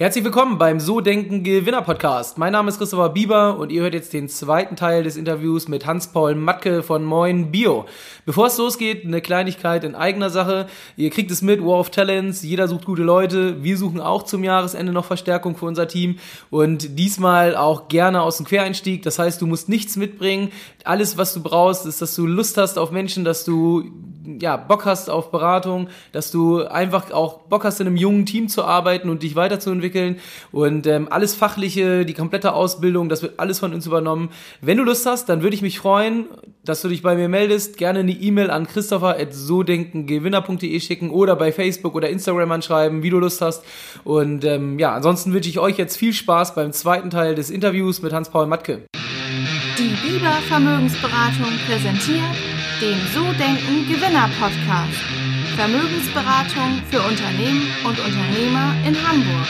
Herzlich willkommen beim So Denken Gewinner Podcast. Mein Name ist Christopher Bieber und ihr hört jetzt den zweiten Teil des Interviews mit Hans-Paul Matke von Moin Bio. Bevor es losgeht, eine Kleinigkeit in eigener Sache. Ihr kriegt es mit, War of Talents, jeder sucht gute Leute. Wir suchen auch zum Jahresende noch Verstärkung für unser Team und diesmal auch gerne aus dem Quereinstieg. Das heißt, du musst nichts mitbringen. Alles, was du brauchst, ist, dass du Lust hast auf Menschen, dass du ja, Bock hast auf Beratung, dass du einfach auch Bock hast, in einem jungen Team zu arbeiten und dich weiterzuentwickeln. Und ähm, alles Fachliche, die komplette Ausbildung, das wird alles von uns übernommen. Wenn du Lust hast, dann würde ich mich freuen, dass du dich bei mir meldest. Gerne eine E-Mail an christopher.sodenkengewinner.de schicken oder bei Facebook oder Instagram anschreiben, wie du Lust hast. Und ähm, ja, ansonsten wünsche ich euch jetzt viel Spaß beim zweiten Teil des Interviews mit Hans-Paul Matke. Die Biber Vermögensberatung präsentiert den So Denken Gewinner Podcast. Vermögensberatung für Unternehmen und Unternehmer in Hamburg.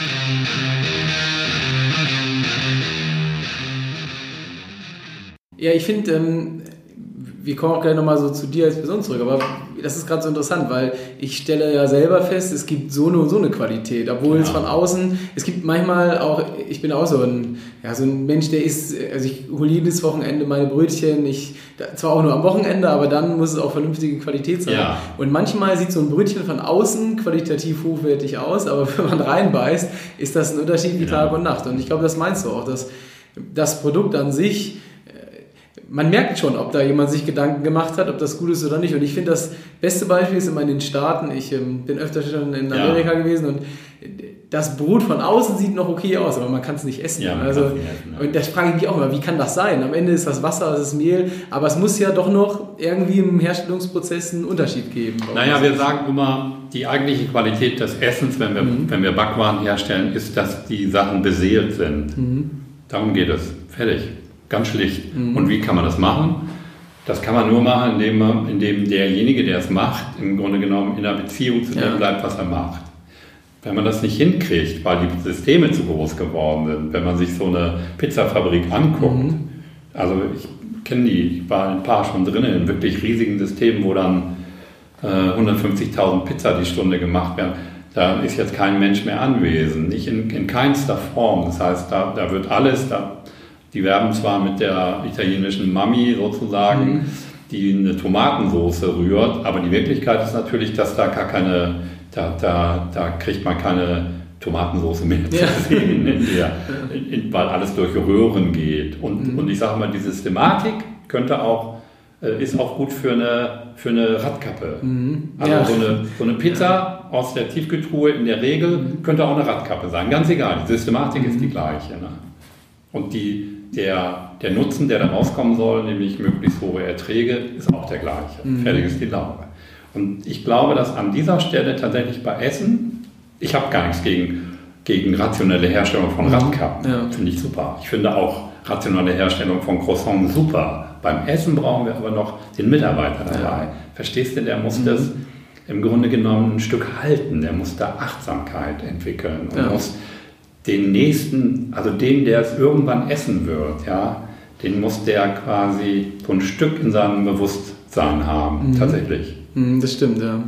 Ja, ich finde, ähm, wir kommen auch gleich nochmal so zu dir als Person zurück, aber das ist gerade so interessant, weil ich stelle ja selber fest, es gibt so eine und so eine Qualität, obwohl ja. es von außen, es gibt manchmal auch, ich bin auch so ein, ja, so ein Mensch, der ist, also ich hole jedes Wochenende meine Brötchen, ich, zwar auch nur am Wochenende, aber dann muss es auch vernünftige Qualität sein. Ja. Und manchmal sieht so ein Brötchen von außen qualitativ hochwertig aus, aber wenn man reinbeißt, ist das ein Unterschied wie. Tag und Nacht. Und ich glaube, das meinst du auch, dass das Produkt an sich man merkt schon, ob da jemand sich Gedanken gemacht hat, ob das gut ist oder nicht. Und ich finde, das beste Beispiel ist immer in den Staaten. Ich ähm, bin öfter schon in Amerika ja. gewesen und das Brot von außen sieht noch okay aus, aber man kann es nicht essen. Ja, also, essen, ja. Und das frage ich mich auch immer, wie kann das sein? Am Ende ist das Wasser, es ist Mehl, aber es muss ja doch noch irgendwie im Herstellungsprozess einen Unterschied geben. Naja, wir sagen immer, die eigentliche Qualität des Essens, wenn wir, mhm. wenn wir Backwaren herstellen, ist, dass die Sachen beseelt sind. Mhm. Darum geht es. Fertig. Ganz schlicht. Mhm. Und wie kann man das machen? Das kann man nur machen, indem, man, indem derjenige, der es macht, im Grunde genommen in einer Beziehung zu dem ja. bleibt, was er macht. Wenn man das nicht hinkriegt, weil die Systeme zu groß geworden sind, wenn man sich so eine Pizzafabrik anguckt, mhm. also ich kenne die, ich war ein paar schon drin in wirklich riesigen Systemen, wo dann äh, 150.000 Pizza die Stunde gemacht werden. Da ist jetzt kein Mensch mehr anwesend, nicht in, in keinster Form. Das heißt, da, da wird alles, da die werben zwar mit der italienischen Mami sozusagen, mhm. die eine Tomatensauce rührt, aber die Wirklichkeit ist natürlich, dass da gar keine, da, da, da kriegt man keine Tomatensauce mehr ja. zu sehen, in der, in, weil alles durch Röhren geht. Und, mhm. und ich sage mal, die Systematik könnte auch, äh, ist auch gut für eine, für eine Radkappe. Mhm. Also ja. so, eine, so eine Pizza aus der Tiefkühltruhe in der Regel mhm. könnte auch eine Radkappe sein. Ganz egal, die Systematik ist die mhm. gleiche. Ne? Und die, der, der Nutzen, der da rauskommen soll, nämlich möglichst hohe Erträge, ist auch der gleiche. Mhm. Fertig ist die Laube. Und ich glaube, dass an dieser Stelle tatsächlich bei Essen, ich habe gar nichts gegen, gegen rationelle Herstellung von mhm. Radkappen. Ja. Finde ich super. Ich finde auch rationelle Herstellung von Croissants super. Beim Essen brauchen wir aber noch den Mitarbeiter dabei. Ja. Verstehst du, der muss mhm. das im Grunde genommen ein Stück halten. Der muss da Achtsamkeit entwickeln und ja. muss den nächsten, also den, der es irgendwann essen wird, ja, den muss der quasi so ein Stück in seinem Bewusstsein haben, mhm. tatsächlich. Mhm, das stimmt, ja.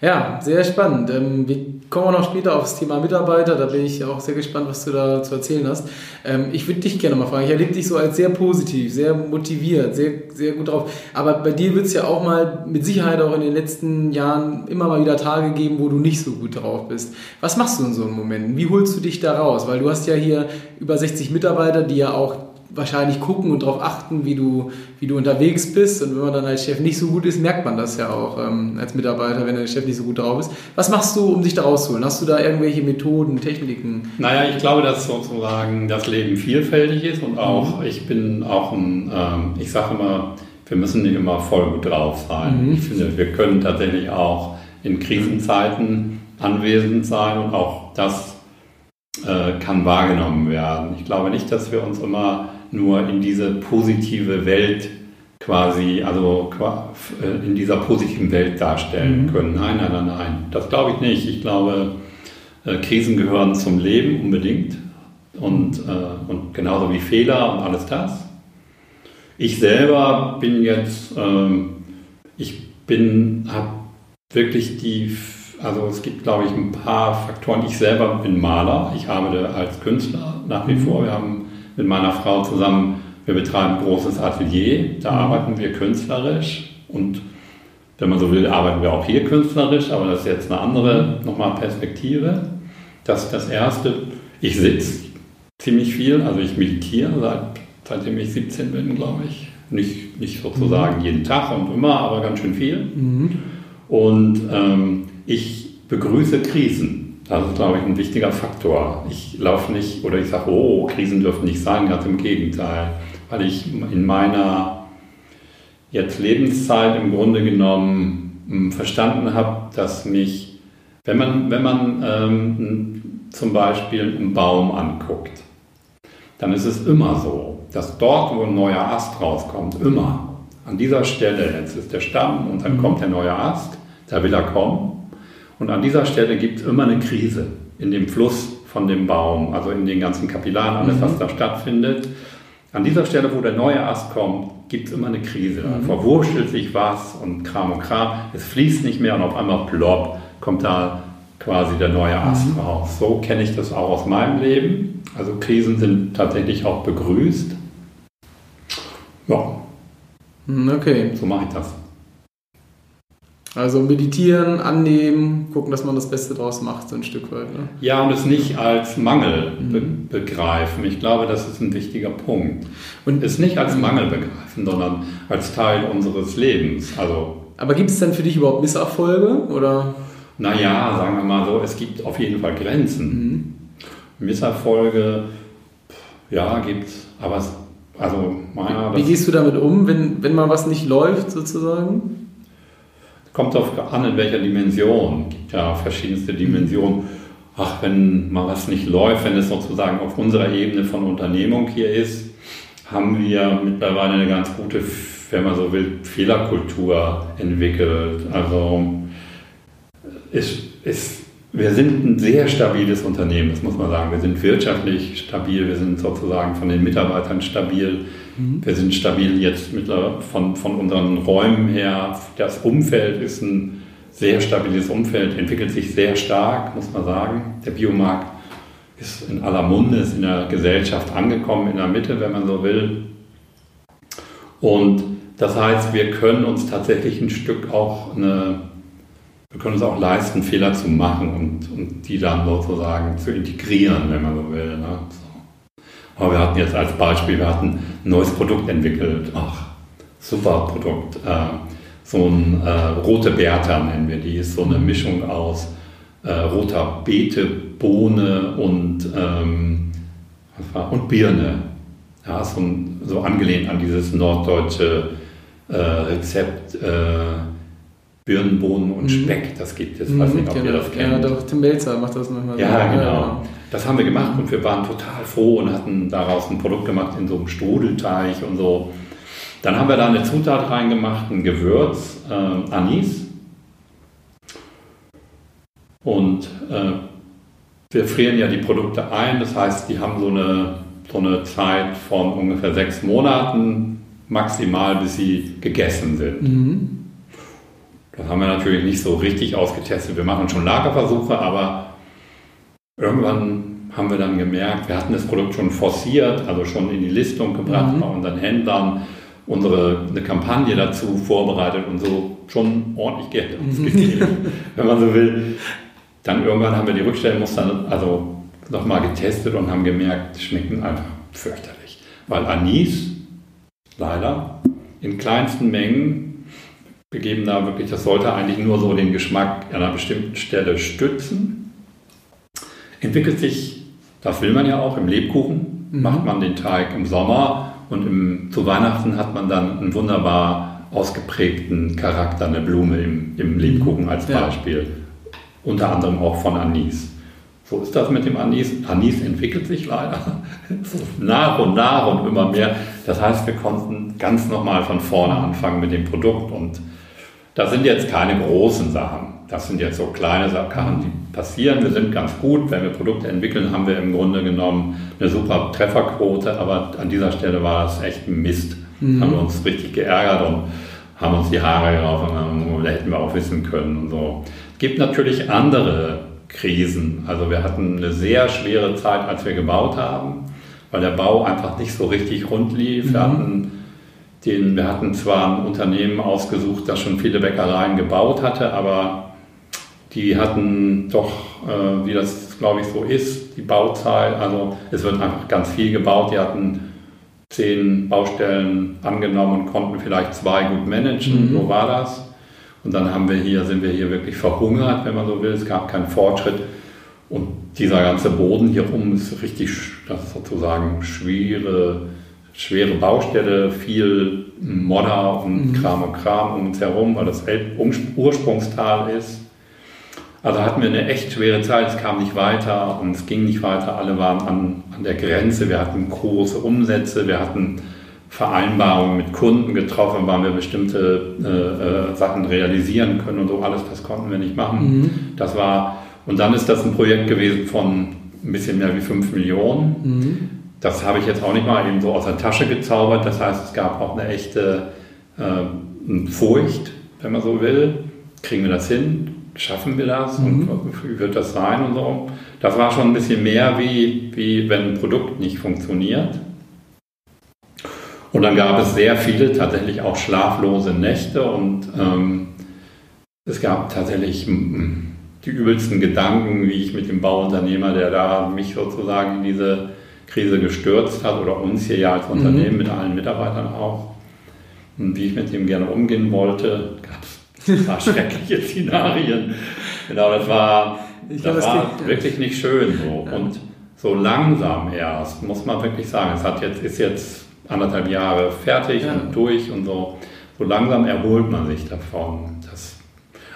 Ja, sehr spannend. Ähm, wir kommen noch später aufs Thema Mitarbeiter. Da bin ich auch sehr gespannt, was du da zu erzählen hast. Ähm, ich würde dich gerne mal fragen. Ich erlebe dich so als sehr positiv, sehr motiviert, sehr, sehr gut drauf. Aber bei dir wird es ja auch mal mit Sicherheit auch in den letzten Jahren immer mal wieder Tage geben, wo du nicht so gut drauf bist. Was machst du in so einem Moment? Wie holst du dich da raus? Weil du hast ja hier über 60 Mitarbeiter, die ja auch wahrscheinlich gucken und darauf achten, wie du, wie du unterwegs bist. Und wenn man dann als Chef nicht so gut ist, merkt man das ja auch ähm, als Mitarbeiter, wenn der Chef nicht so gut drauf ist. Was machst du, um dich da rauszuholen? Hast du da irgendwelche Methoden, Techniken? Naja, ich glaube, dass sozusagen das Leben vielfältig ist und auch, mhm. ich bin auch ein, ähm, ich sage immer, wir müssen nicht immer voll gut drauf sein. Mhm. Ich finde, wir können tatsächlich auch in Krisenzeiten anwesend sein und auch das äh, kann wahrgenommen werden. Ich glaube nicht, dass wir uns immer nur in diese positive Welt quasi, also äh, in dieser positiven Welt darstellen mhm. können. Nein, nein, nein, nein. Das glaube ich nicht. Ich glaube, äh, Krisen gehören zum Leben unbedingt und, äh, und genauso wie Fehler und alles das. Ich selber bin jetzt, ähm, ich bin, habe wirklich die, also es gibt, glaube ich, ein paar Faktoren. Ich selber bin Maler, ich arbeite als Künstler nach wie vor. Wir haben mit meiner Frau zusammen, wir betreiben ein großes Atelier, da arbeiten wir künstlerisch und wenn man so will, arbeiten wir auch hier künstlerisch, aber das ist jetzt eine andere nochmal Perspektive. Das ist das Erste. Ich sitze ziemlich viel, also ich meditiere seit, seitdem ich 17 bin, glaube ich. Nicht, nicht sozusagen mhm. jeden Tag und immer, aber ganz schön viel. Mhm. Und ähm, ich begrüße Krisen. Das ist, glaube ich, ein wichtiger Faktor. Ich laufe nicht oder ich sage, oh, Krisen dürfen nicht sein, ganz im Gegenteil. Weil ich in meiner jetzt Lebenszeit im Grunde genommen hm, verstanden habe, dass mich, wenn man, wenn man ähm, zum Beispiel einen Baum anguckt, dann ist es immer so, dass dort, wo ein neuer Ast rauskommt, immer an dieser Stelle, jetzt ist der Stamm und dann mhm. kommt der neue Ast, da will er kommen. Und an dieser Stelle gibt es immer eine Krise in dem Fluss von dem Baum, also in den ganzen Kapillaren, alles, mhm. was da stattfindet. An dieser Stelle, wo der neue Ast kommt, gibt es immer eine Krise. Mhm. verwurschtelt sich was und Kram und Kram. Es fließt nicht mehr und auf einmal plopp kommt da quasi der neue Ast mhm. raus. So kenne ich das auch aus meinem Leben. Also Krisen sind tatsächlich auch begrüßt. Ja. Mhm, okay. So mache ich das. Also meditieren, annehmen, gucken, dass man das Beste draus macht, so ein Stück weit. Ne? Ja, und es nicht als Mangel be mhm. begreifen. Ich glaube, das ist ein wichtiger Punkt. Und es nicht als Mangel begreifen, sondern als Teil unseres Lebens. Also, Aber gibt es denn für dich überhaupt Misserfolge? Oder? Naja, sagen wir mal so, es gibt auf jeden Fall Grenzen. Mhm. Misserfolge, ja, gibt es. Aber also, naja, Wie gehst du damit um, wenn, wenn mal was nicht läuft, sozusagen? Kommt darauf an, in welcher Dimension. Es gibt ja verschiedenste Dimensionen. Ach, wenn mal was nicht läuft, wenn es sozusagen auf unserer Ebene von Unternehmung hier ist, haben wir mittlerweile eine ganz gute, wenn man so will, Fehlerkultur entwickelt. Also ist, ist, wir sind ein sehr stabiles Unternehmen, das muss man sagen. Wir sind wirtschaftlich stabil, wir sind sozusagen von den Mitarbeitern stabil Mhm. Wir sind stabil jetzt von, von unseren Räumen her. Das Umfeld ist ein sehr stabiles Umfeld, entwickelt sich sehr stark, muss man sagen. Der Biomarkt ist in aller Munde, ist in der Gesellschaft angekommen, in der Mitte, wenn man so will. Und das heißt, wir können uns tatsächlich ein Stück auch eine, wir können uns auch leisten, Fehler zu machen und, und die dann sozusagen zu integrieren, wenn man so will. Ne? Aber wir hatten jetzt als Beispiel, wir hatten ein neues Produkt entwickelt. Ach, super Produkt. Äh, so ein äh, rote Bertha nennen wir die. Ist so eine Mischung aus äh, roter Beete, Bohne und, ähm, und Birne. Ja, so, so, angelehnt an dieses norddeutsche äh, Rezept äh, Birnenbohnen und mhm. Speck, das gibt es. Ich weiß nicht, ob genau. ihr das kennt. Ja, doch, Tim Melzer macht das manchmal. Ja, so. genau. Das haben wir gemacht und wir waren total froh und hatten daraus ein Produkt gemacht in so einem Strudelteig und so. Dann haben wir da eine Zutat reingemacht, ein Gewürz, äh, Anis. Und äh, wir frieren ja die Produkte ein, das heißt, die haben so eine, so eine Zeit von ungefähr sechs Monaten maximal, bis sie gegessen sind. Mhm. Das haben wir natürlich nicht so richtig ausgetestet. Wir machen schon Lagerversuche, aber irgendwann haben wir dann gemerkt, wir hatten das Produkt schon forciert, also schon in die Listung gebracht mhm. bei unseren Händlern, unsere eine Kampagne dazu vorbereitet und so schon ordentlich Geld ausgegeben, wenn man so will. Dann irgendwann haben wir die Rückstellmuster also nochmal getestet und haben gemerkt, schmecken einfach fürchterlich. Weil Anis, leider, in kleinsten Mengen wir geben da wirklich, das sollte eigentlich nur so den Geschmack an einer bestimmten Stelle stützen. Entwickelt sich, das will man ja auch, im Lebkuchen mhm. macht man den Teig im Sommer und im, zu Weihnachten hat man dann einen wunderbar ausgeprägten Charakter, eine Blume im, im Lebkuchen als Beispiel. Ja. Unter anderem auch von Anis. So ist das mit dem Anis. Anis entwickelt sich leider so nach und nach und immer mehr. Das heißt, wir konnten ganz nochmal von vorne anfangen mit dem Produkt und das sind jetzt keine großen Sachen. Das sind jetzt so kleine Sachen, die passieren. Wir sind ganz gut. Wenn wir Produkte entwickeln, haben wir im Grunde genommen eine super Trefferquote. Aber an dieser Stelle war das echt ein Mist. Mhm. Haben wir uns richtig geärgert und haben uns die Haare gerauft und da hätten wir auch wissen können und so. Es gibt natürlich andere Krisen. Also wir hatten eine sehr schwere Zeit, als wir gebaut haben, weil der Bau einfach nicht so richtig rund lief. Mhm. Wir, hatten den, wir hatten zwar ein Unternehmen ausgesucht, das schon viele Bäckereien gebaut hatte, aber die hatten doch, äh, wie das glaube ich so ist, die Bauzeit, also es wird einfach ganz viel gebaut. Die hatten zehn Baustellen angenommen und konnten vielleicht zwei gut managen. Mhm. So war das. Und dann haben wir hier, sind wir hier wirklich verhungert, wenn man so will. Es gab keinen Fortschritt. Und dieser ganze Boden hier rum ist richtig, das ist sozusagen schwere, schwere Baustelle, viel Modder und mhm. Kram und Kram um uns herum, weil das Ursprungstal ist. Also hatten wir eine echt schwere Zeit, es kam nicht weiter und es ging nicht weiter. Alle waren an, an der Grenze, wir hatten große Umsätze, wir hatten Vereinbarungen mit Kunden getroffen, wann wir bestimmte äh, äh, Sachen realisieren können und so alles, das konnten wir nicht machen. Mhm. Das war, und dann ist das ein Projekt gewesen von ein bisschen mehr wie 5 Millionen. Mhm. Das habe ich jetzt auch nicht mal eben so aus der Tasche gezaubert. Das heißt, es gab auch eine echte äh, Furcht, wenn man so will. Kriegen wir das hin? Schaffen wir das? Mhm. Und wie wird das sein und so? Das war schon ein bisschen mehr wie, wie wenn ein Produkt nicht funktioniert. Und dann gab es sehr viele tatsächlich auch schlaflose Nächte und ähm, es gab tatsächlich die übelsten Gedanken, wie ich mit dem Bauunternehmer, der da mich sozusagen in diese Krise gestürzt hat oder uns hier ja als Unternehmen mhm. mit allen Mitarbeitern auch, und wie ich mit dem gerne umgehen wollte, gab es schreckliche Szenarien. Genau, das war, das glaub, war wirklich nicht schön so. Und so langsam erst, muss man wirklich sagen, es hat jetzt, ist jetzt anderthalb Jahre fertig ja. und durch und so. So langsam erholt man sich davon. Das,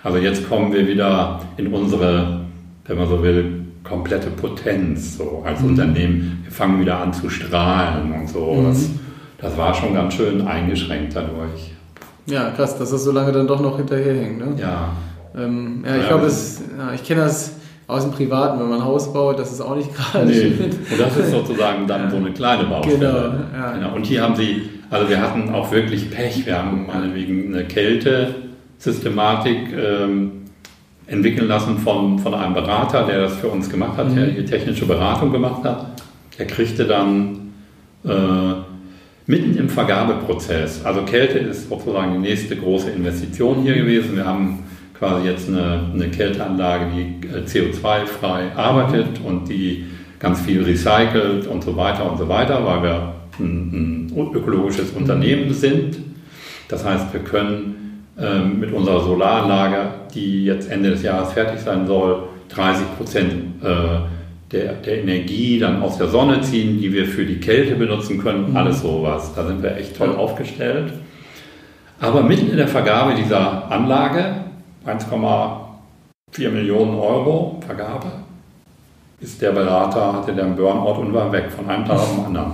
also jetzt kommen wir wieder in unsere, wenn man so will, komplette Potenz so als mhm. Unternehmen. Wir fangen wieder an zu strahlen und so. Mhm. Das, das war schon ganz schön eingeschränkt dadurch. Ja, krass, dass das so lange dann doch noch hinterherhängt. Ne? Ja. Ähm, ja, ich ja, glaube, ja, ich kenne das aus dem Privaten, wenn man ein Haus baut, das ist auch nicht gerade nee. Und das ist sozusagen dann so eine kleine Baustelle. Genau, ja. genau. Und hier haben sie, also wir hatten auch wirklich Pech. Wir haben meinetwegen eine Kältesystematik ähm, entwickeln lassen von, von einem Berater, der das für uns gemacht hat, mhm. der hier technische Beratung gemacht hat. Der kriegte dann äh, mitten im Vergabeprozess, also Kälte ist sozusagen die nächste große Investition hier gewesen. Wir haben quasi jetzt eine, eine Kälteanlage, die äh, CO2-frei arbeitet und die ganz viel recycelt und so weiter und so weiter, weil wir ein, ein ökologisches Unternehmen sind. Das heißt, wir können ähm, mit unserer Solaranlage, die jetzt Ende des Jahres fertig sein soll, 30 Prozent äh, der, der Energie dann aus der Sonne ziehen, die wir für die Kälte benutzen können, mhm. alles sowas. Da sind wir echt toll aufgestellt. Aber mitten in der Vergabe dieser Anlage 1,4 Millionen Euro Vergabe, ist der Berater, hatte der einen Burnout und war weg von einem Tag auf den anderen.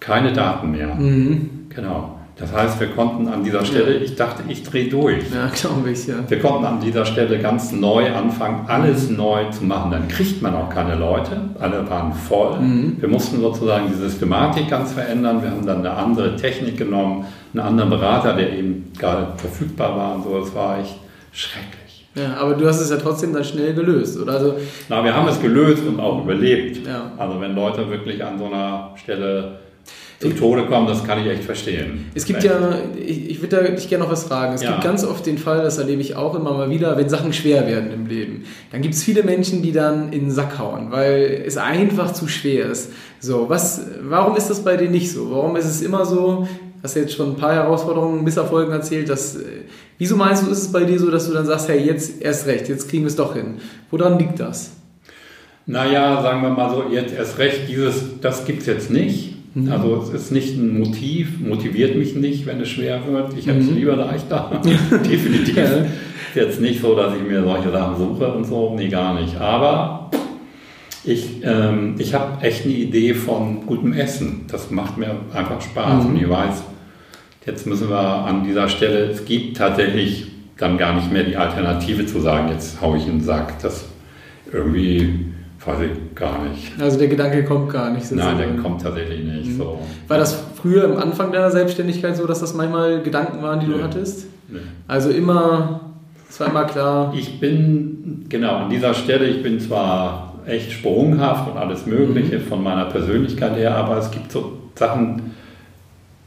Keine Daten mehr. Mhm. Genau. Das heißt, wir konnten an dieser Stelle, ich dachte, ich drehe durch. Ja, glaube ich, ja. Wir konnten an dieser Stelle ganz neu anfangen, alles neu zu machen. Dann kriegt man auch keine Leute, alle waren voll. Mhm. Wir mussten sozusagen die Systematik ganz verändern. Wir haben dann eine andere Technik genommen, einen anderen Berater, der eben gerade verfügbar war und so. Das war echt schrecklich. Ja, aber du hast es ja trotzdem dann schnell gelöst, oder? Also, Na, wir haben es gelöst und auch überlebt. Ja. Also wenn Leute wirklich an so einer Stelle zu Tode kommen, das kann ich echt verstehen. Es gibt ja, ich, ich würde da dich gerne noch was fragen. Es ja. gibt ganz oft den Fall, das erlebe ich auch immer mal wieder, wenn Sachen schwer werden im Leben. Dann gibt es viele Menschen, die dann in den Sack hauen, weil es einfach zu schwer ist. So, was, warum ist das bei dir nicht so? Warum ist es immer so, hast jetzt schon ein paar Herausforderungen, Misserfolgen erzählt, dass Wieso meinst du, ist es bei dir so, dass du dann sagst, hey, jetzt erst recht, jetzt kriegen wir es doch hin? Woran liegt das? Naja, sagen wir mal so, jetzt erst recht, dieses, das gibt es jetzt nicht. Mhm. Also es ist nicht ein Motiv, motiviert mich nicht, wenn es schwer wird. Ich hätte es mhm. lieber leichter. Definitiv. Ja. Jetzt nicht so, dass ich mir solche Sachen suche und so. Nee, gar nicht. Aber ich, ähm, ich habe echt eine Idee von gutem Essen. Das macht mir einfach Spaß. Mhm. Und ich weiß, Jetzt müssen wir an dieser Stelle, es gibt tatsächlich dann gar nicht mehr die Alternative zu sagen, jetzt haue ich in den Sack. Das irgendwie ich gar nicht. Also der Gedanke kommt gar nicht. Nein, der kommt tatsächlich nicht. Mhm. So. War das früher am Anfang deiner Selbstständigkeit so, dass das manchmal Gedanken waren, die nee. du hattest? Nee. Also immer war immer klar. Ich bin, genau, an dieser Stelle, ich bin zwar echt sprunghaft und alles Mögliche mhm. von meiner Persönlichkeit her, aber es gibt so Sachen,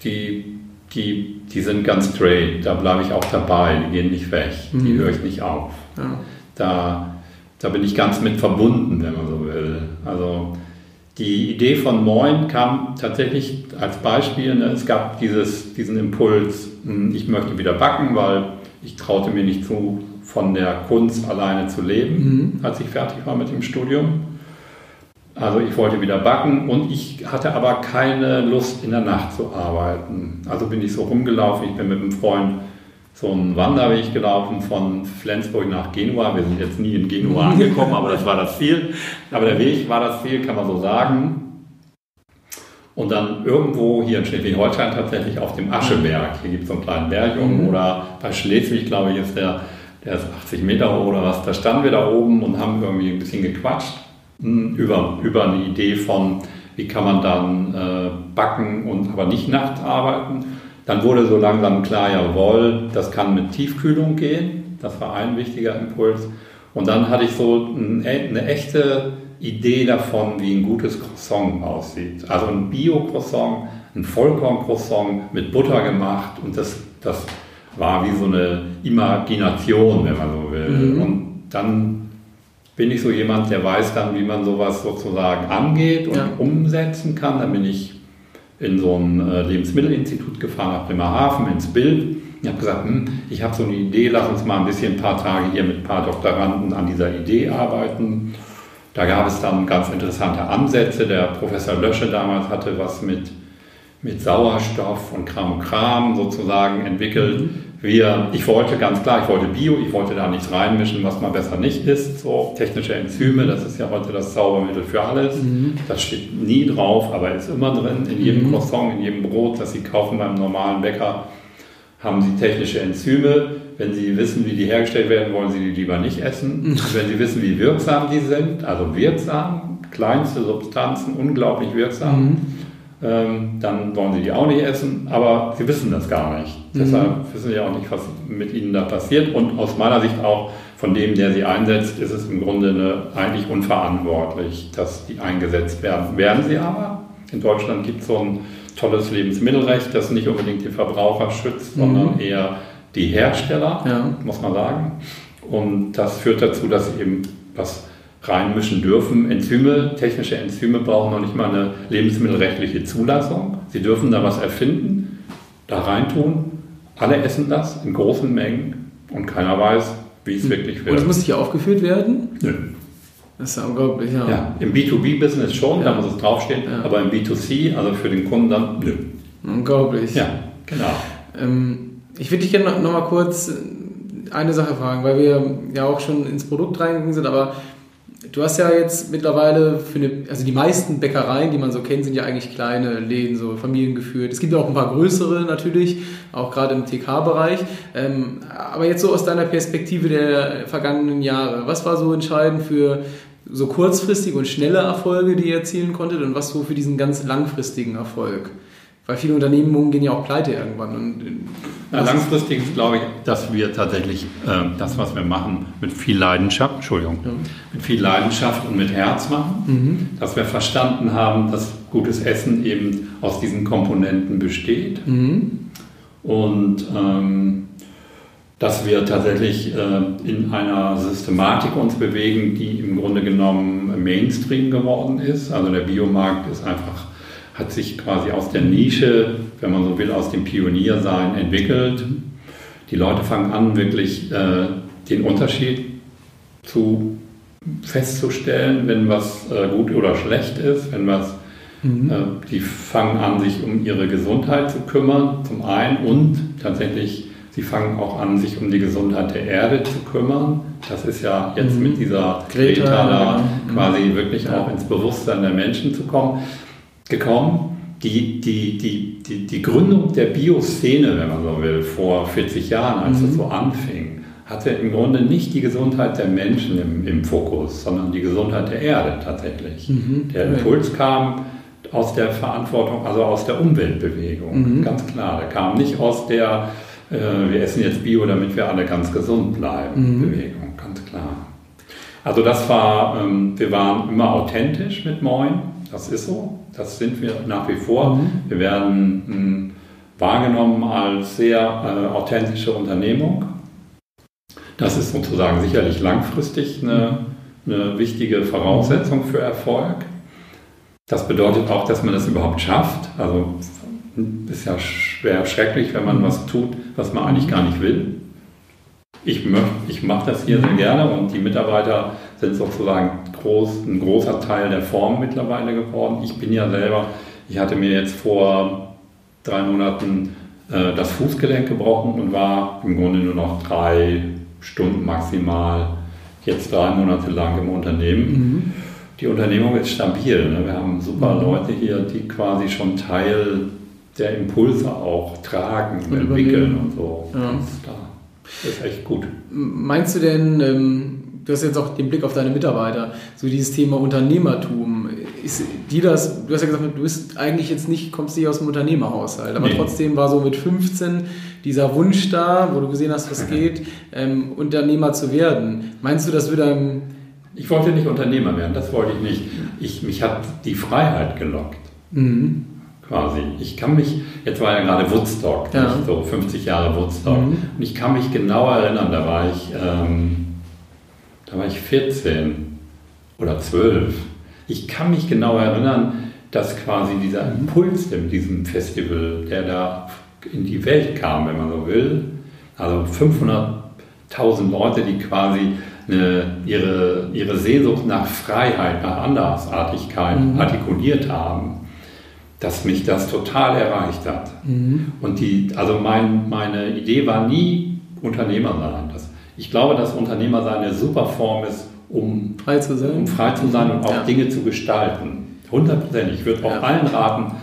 die, die, die sind ganz straight, da bleibe ich auch dabei, die gehen nicht weg, mhm. die höre ich nicht auf. Ja. Da, da bin ich ganz mit verbunden, wenn man so will. Also die Idee von Moin kam tatsächlich als Beispiel. Ne? Es gab dieses, diesen Impuls, hm, ich möchte wieder backen, weil ich traute mir nicht zu, von der Kunst alleine zu leben, mhm. als ich fertig war mit dem Studium. Also ich wollte wieder backen und ich hatte aber keine Lust in der Nacht zu arbeiten. Also bin ich so rumgelaufen, ich bin mit einem Freund so einen Wanderweg gelaufen von Flensburg nach Genua. Wir sind jetzt nie in Genua angekommen, aber das war das Ziel. Aber der Weg war das Ziel, kann man so sagen. Und dann irgendwo hier in Schleswig-Holstein tatsächlich auf dem Ascheberg. Hier gibt es so einen kleinen Berg mhm. oder bei Schleswig, glaube ich, ist der, der ist 80 Meter hoch oder was. Da standen wir da oben und haben irgendwie ein bisschen gequatscht hm, über, über eine Idee von, wie kann man dann äh, backen und aber nicht nachts arbeiten. Dann wurde so langsam klar, jawohl, das kann mit Tiefkühlung gehen. Das war ein wichtiger Impuls. Und dann hatte ich so eine echte Idee davon, wie ein gutes Croissant aussieht. Also ein Bio-Croissant, ein Vollkorn-Croissant mit Butter gemacht. Und das, das war wie so eine Imagination, wenn man so will. Mhm. Und dann bin ich so jemand, der weiß dann, wie man sowas sozusagen angeht und ja. umsetzen kann. Dann bin ich in so ein äh, Lebensmittelinstitut gefahren nach Bremerhaven ins Bild. Ich habe gesagt, hm, ich habe so eine Idee, lass uns mal ein bisschen ein paar Tage hier mit ein paar Doktoranden an dieser Idee arbeiten. Da gab es dann ganz interessante Ansätze. Der Professor Lösche damals hatte was mit, mit Sauerstoff und Kram und Kram sozusagen entwickelt. Wir, ich wollte ganz klar, ich wollte Bio, ich wollte da nichts reinmischen, was man besser nicht isst. So technische Enzyme, das ist ja heute das Zaubermittel für alles. Mhm. Das steht nie drauf, aber ist immer drin. In jedem mhm. Croissant, in jedem Brot, das Sie kaufen beim normalen Bäcker, haben Sie technische Enzyme. Wenn Sie wissen, wie die hergestellt werden, wollen Sie die lieber nicht essen. Mhm. Wenn Sie wissen, wie wirksam die sind, also wirksam, kleinste Substanzen, unglaublich wirksam mhm ähm, dann wollen sie die auch nicht essen, aber sie wissen das gar nicht. Mhm. Deshalb wissen sie auch nicht, was mit ihnen da passiert. Und aus meiner Sicht auch von dem, der sie einsetzt, ist es im Grunde eine, eigentlich unverantwortlich, dass die eingesetzt werden. Werden sie aber. In Deutschland gibt es so ein tolles Lebensmittelrecht, das nicht unbedingt die Verbraucher schützt, mhm. sondern eher die Hersteller, ja. muss man sagen. Und das führt dazu, dass eben was reinmischen dürfen. Enzyme, technische Enzyme brauchen noch nicht mal eine lebensmittelrechtliche Zulassung. Sie dürfen da was erfinden, da reintun. Alle essen das in großen Mengen und keiner weiß, wie es hm. wirklich wird. Und es muss nicht aufgeführt werden? Nö. Das ist ja unglaublich, ja. ja Im B2B-Business schon, ja. da muss es draufstehen, ja. aber im B2C, also für den Kunden dann, nö. Unglaublich. Ja, genau. Ähm, ich würde dich gerne noch, noch mal kurz eine Sache fragen, weil wir ja auch schon ins Produkt reingegangen sind, aber Du hast ja jetzt mittlerweile für eine, also die meisten Bäckereien, die man so kennt, sind ja eigentlich kleine Läden, so familiengeführt. Es gibt auch ein paar größere natürlich, auch gerade im TK-Bereich. Ähm, aber jetzt so aus deiner Perspektive der vergangenen Jahre, was war so entscheidend für so kurzfristige und schnelle Erfolge, die ihr erzielen konntet und was so für diesen ganz langfristigen Erfolg? Weil viele Unternehmungen gehen ja auch pleite irgendwann. Und ja, langfristig glaube ich, dass wir tatsächlich äh, das, was wir machen, mit viel Leidenschaft, Entschuldigung, ja. mit viel Leidenschaft und mit Herz machen. Mhm. Dass wir verstanden haben, dass gutes Essen eben aus diesen Komponenten besteht. Mhm. Und ähm, dass wir tatsächlich äh, in einer Systematik uns bewegen, die im Grunde genommen Mainstream geworden ist. Also der Biomarkt ist einfach hat sich quasi aus der Nische, wenn man so will, aus dem Pioniersein entwickelt. Die Leute fangen an, wirklich äh, den Unterschied zu festzustellen, wenn was äh, gut oder schlecht ist, wenn was mhm. äh, die fangen an, sich um ihre Gesundheit zu kümmern, zum einen und tatsächlich sie fangen auch an, sich um die Gesundheit der Erde zu kümmern. Das ist ja jetzt mhm. mit dieser Greta, Greta da mhm. quasi wirklich ja. auch ins Bewusstsein der Menschen zu kommen gekommen. Die, die, die, die, die Gründung der Bioszene, wenn man so will, vor 40 Jahren, als mhm. es so anfing, hatte im Grunde nicht die Gesundheit der Menschen im, im Fokus, sondern die Gesundheit der Erde tatsächlich. Mhm. Der Impuls kam aus der Verantwortung, also aus der Umweltbewegung, mhm. ganz klar. Der kam nicht aus der äh, wir essen jetzt Bio, damit wir alle ganz gesund bleiben. Mhm. Bewegung, ganz klar. Also das war, ähm, wir waren immer authentisch mit Moin, das ist so, das sind wir nach wie vor. Mhm. Wir werden mh, hm, wahrgenommen als sehr äh, authentische Unternehmung. Das ist sozusagen sicherlich langfristig eine, eine wichtige Voraussetzung für Erfolg. Das bedeutet auch, dass man das überhaupt schafft. Also ist ja schwer schrecklich, wenn man was tut, was man eigentlich gar nicht will. Ich, ich mache das hier sehr gerne und die Mitarbeiter sind sozusagen groß, ein großer Teil der Form mittlerweile geworden. Ich bin ja selber, ich hatte mir jetzt vor drei Monaten äh, das Fußgelenk gebrochen und war im Grunde nur noch drei Stunden maximal, jetzt drei Monate lang im Unternehmen. Mhm. Die Unternehmung ist stabil. Ne? Wir haben super mhm. Leute hier, die quasi schon Teil der Impulse auch tragen, und entwickeln und so. Ja. Das ist echt gut. Meinst du denn, ähm, du hast jetzt auch den Blick auf deine Mitarbeiter, so dieses Thema Unternehmertum, ist die das, du hast ja gesagt, du bist eigentlich jetzt nicht, kommst nicht aus dem Unternehmerhaushalt, aber nee. trotzdem war so mit 15 dieser Wunsch da, wo du gesehen hast, was geht, ähm, Unternehmer zu werden. Meinst du, das würde einem... Ich wollte nicht Unternehmer werden, das wollte ich nicht. Ich, mich hat die Freiheit gelockt. Mhm quasi. Ich kann mich, jetzt war ja gerade Woodstock, ja. so 50 Jahre Woodstock, mhm. und ich kann mich genau erinnern, da war ich, ähm, da war ich 14 oder 12. Ich kann mich genau erinnern, dass quasi dieser Impuls mit diesem Festival, der da in die Welt kam, wenn man so will, also 500.000 Leute, die quasi eine, ihre, ihre Sehnsucht nach Freiheit, nach Andersartigkeit mhm. artikuliert haben dass mich das total erreicht hat. Mhm. Und die, also mein, meine Idee war nie Unternehmer sein. Das, ich glaube, dass Unternehmer sein eine super Form ist, um frei zu sein, um frei zu sein und auch ja. Dinge zu gestalten. Hundertprozentig. Ich würde auch ja. allen raten,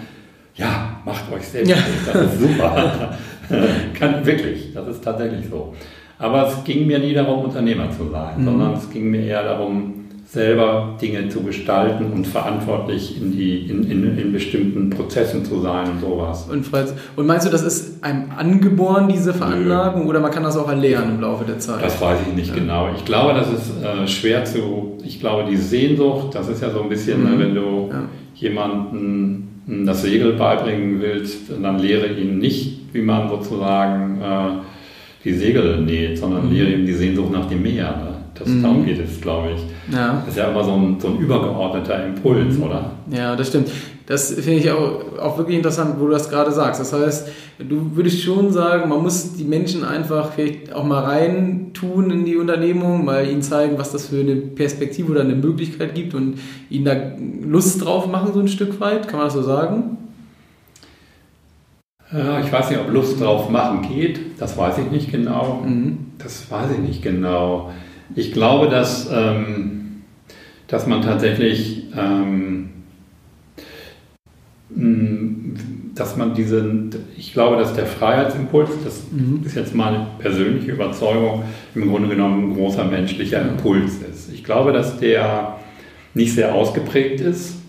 ja, macht euch selbst. Ja. Das ist super. Kann, wirklich, das ist tatsächlich so. Aber es ging mir nie darum, Unternehmer zu sein, mhm. sondern es ging mir eher darum, selber Dinge zu gestalten und verantwortlich in, die, in, in, in bestimmten Prozessen zu sein und sowas. Und, und meinst du, das ist einem angeboren, diese Veranlagung, Nö. oder man kann das auch erlernen im Laufe der Zeit? Das weiß ich nicht ja. genau. Ich glaube, das ist äh, schwer zu, ich glaube, die Sehnsucht, das ist ja so ein bisschen, mhm. wenn du ja. jemanden das Segel beibringen willst, dann lehre ihn nicht, wie man sozusagen äh, die Segel näht, sondern mhm. lehre ihm die Sehnsucht nach dem Meer. Ne? Das, mhm. Darum geht es, glaube ich. Ja. Das ist ja immer so ein, so ein übergeordneter Impuls, mhm. oder? Ja, das stimmt. Das finde ich auch, auch wirklich interessant, wo du das gerade sagst. Das heißt, du würdest schon sagen, man muss die Menschen einfach vielleicht auch mal reintun in die Unternehmung, mal ihnen zeigen, was das für eine Perspektive oder eine Möglichkeit gibt und ihnen da Lust drauf machen, so ein Stück weit. Kann man das so sagen? Ja, ich weiß nicht, ob Lust drauf machen geht. Das weiß ich nicht genau. Mhm. Das weiß ich nicht genau. Ich glaube, dass, ähm, dass man tatsächlich, ähm, dass man diesen, ich glaube, dass der Freiheitsimpuls, das mhm. ist jetzt meine persönliche Überzeugung, im Grunde genommen ein großer menschlicher Impuls ist. Ich glaube, dass der nicht sehr ausgeprägt ist,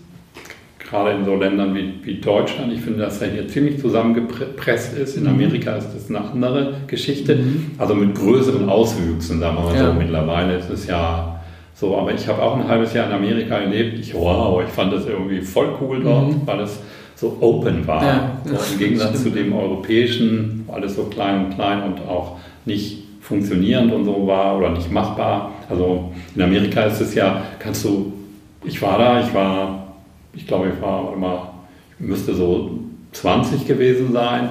gerade in so Ländern wie, wie Deutschland. Ich finde, dass er hier ziemlich zusammengepresst ist. In mhm. Amerika ist das eine andere Geschichte, mhm. also mit größeren Auswüchsen, sagen wir mal ja. so. Mittlerweile ist es ja so, aber ich habe auch ein halbes Jahr in Amerika gelebt. Ich, wow, ich fand das irgendwie voll cool dort, mhm. weil es so open war. Ja. So, Im Gegensatz zu dem europäischen, wo alles so klein und klein und auch nicht funktionierend und so war oder nicht machbar. Also in Amerika ist es ja, kannst du, ich war da, ich war ich glaube, ich war immer, ich müsste so 20 gewesen sein.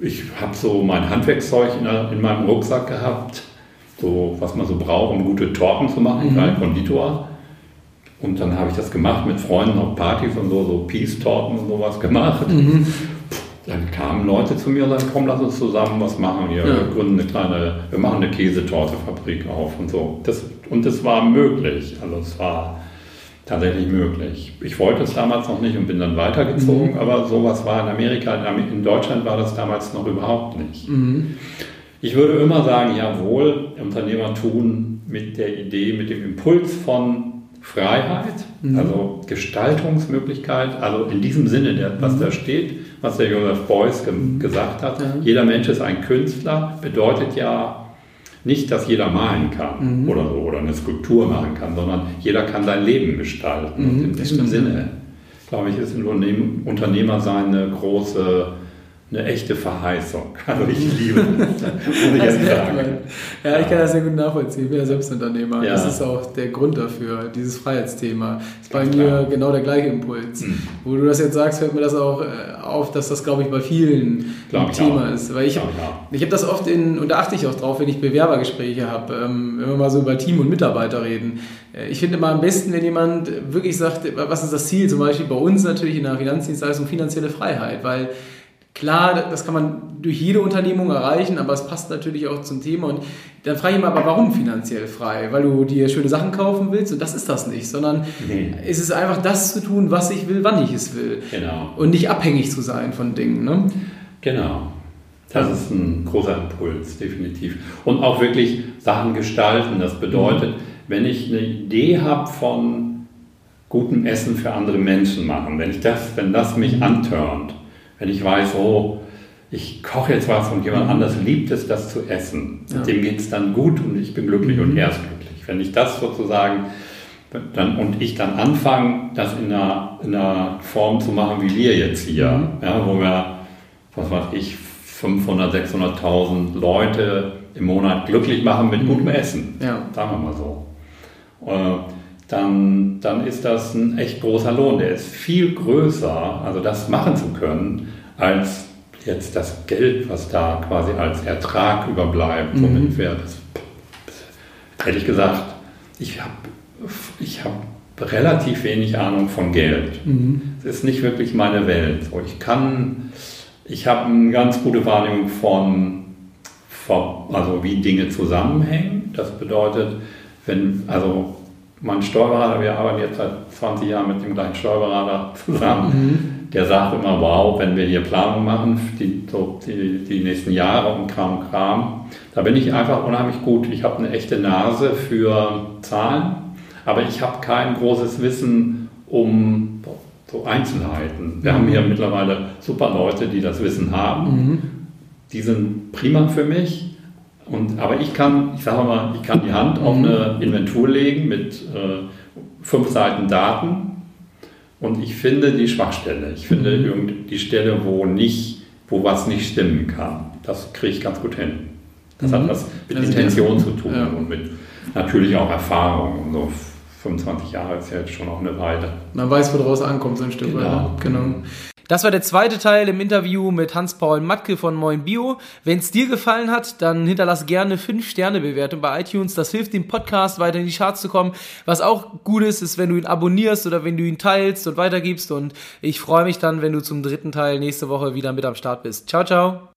Ich habe so mein Handwerkszeug in, in, meinem Rucksack gehabt, so was man so braucht, um gute Torten zu machen. Ich war ein Konditor. Und dann habe ich das gemacht mit Freunden auf Partys und so, so Peace-Torten und sowas gemacht. Mhm. Dann kamen Leute zu mir und sagten, komm, lass uns zusammen was machen hier. Ja. Wir gründen eine kleine, wir machen eine Käsetortefabrik auf und so. Das, und das war möglich. Also es war tatsächlich möglich. Ich wollte es damals noch nicht und bin dann weitergezogen, mhm. aber sowas war in Amerika, in Deutschland war das damals noch überhaupt nicht. Mhm. Ich würde immer sagen, jawohl, Unternehmer tun mit der Idee, mit dem Impuls von Freiheit, Mhm. Also Gestaltungsmöglichkeit, also in diesem Sinne, der, was mhm. da steht, was der Joseph Beuys ge mhm. gesagt hat, jeder Mensch ist ein Künstler, bedeutet ja nicht, dass jeder malen kann mhm. oder so, oder eine Skulptur machen kann, sondern jeder kann sein Leben gestalten. Und in diesem Sinne, glaube ich, ist ein Unternehmer seine große eine echte Verheißung. Also ich liebe das, muss ich jetzt sagen. Ja, ich kann das sehr gut nachvollziehen. Ich bin ja Selbstunternehmer. Ja. Das ist auch der Grund dafür, dieses Freiheitsthema. Das ist bei mir klar. genau der gleiche Impuls. Mhm. Wo du das jetzt sagst, hört mir das auch äh, auf, dass das, glaube ich, bei vielen ein Thema auch. ist. Weil ich habe hab das oft in, und da achte ich auch drauf, wenn ich Bewerbergespräche habe, ähm, wenn wir mal so über Team und Mitarbeiter reden. Äh, ich finde immer am besten, wenn jemand wirklich sagt, was ist das Ziel? Zum Beispiel bei uns natürlich in der Finanzdienstleistung finanzielle Freiheit, weil Klar, das kann man durch jede Unternehmung erreichen, aber es passt natürlich auch zum Thema. Und dann frage ich mich aber, warum finanziell frei? Weil du dir schöne Sachen kaufen willst? Und das ist das nicht, sondern nee. es ist einfach das zu tun, was ich will, wann ich es will. Genau. Und nicht abhängig zu sein von Dingen. Ne? Genau. Das ist ein großer Impuls, definitiv. Und auch wirklich Sachen gestalten. Das bedeutet, mhm. wenn ich eine Idee habe von gutem Essen für andere Menschen machen, wenn, ich das, wenn das mich mhm. antörnt, wenn ich weiß, oh, ich koche jetzt was und jemand mhm. anders liebt es, das zu essen. Ja. Dem geht es dann gut und ich bin glücklich mhm. und er ist glücklich. Wenn ich das sozusagen dann, und ich dann anfange, das in einer, in einer Form zu machen, wie wir jetzt hier, mhm. ja, wo wir, was weiß ich, 500, 600.000 Leute im Monat glücklich machen mit gutem mhm. Essen, ja. sagen wir mal so. Äh, dann, dann ist das ein echt großer Lohn. Der ist viel größer, also das machen zu können, als jetzt das Geld, was da quasi als Ertrag überbleibt. Mhm. Womit wäre das? Ehrlich gesagt, ich habe ich hab relativ wenig Ahnung von Geld. Mhm. Es ist nicht wirklich meine Welt. Ich kann, ich habe eine ganz gute Wahrnehmung von, von, also wie Dinge zusammenhängen. Das bedeutet, wenn, also mein Steuerberater, wir arbeiten jetzt seit 20 Jahren mit dem gleichen Steuerberater zusammen, mhm. der sagt immer, wow, wenn wir hier Planung machen, die, so die, die nächsten Jahre und Kram, Kram, da bin ich einfach unheimlich gut. Ich habe eine echte Nase für Zahlen, aber ich habe kein großes Wissen um so Einzelheiten. Wir mhm. haben hier mittlerweile super Leute, die das Wissen haben. Mhm. Die sind prima für mich. Und, aber ich kann, ich sage mal, ich kann die Hand auf eine Inventur legen mit äh, fünf Seiten Daten und ich finde die Schwachstelle. Ich finde mhm. die Stelle, wo nicht, wo was nicht stimmen kann. Das kriege ich ganz gut hin. Das mhm. hat was mit also Intention zu tun ja. und mit natürlich auch Erfahrung. Und so 25 Jahre ist ja jetzt schon auch eine Weile. Man weiß, woraus ankommt, so ein Stück genau. weit. Genau. Das war der zweite Teil im Interview mit Hans-Paul Matke von Moin Bio. Wenn es dir gefallen hat, dann hinterlass gerne 5-Sterne-Bewertung bei iTunes. Das hilft dem Podcast weiter in die Charts zu kommen. Was auch gut ist, ist, wenn du ihn abonnierst oder wenn du ihn teilst und weitergibst. Und ich freue mich dann, wenn du zum dritten Teil nächste Woche wieder mit am Start bist. Ciao, ciao.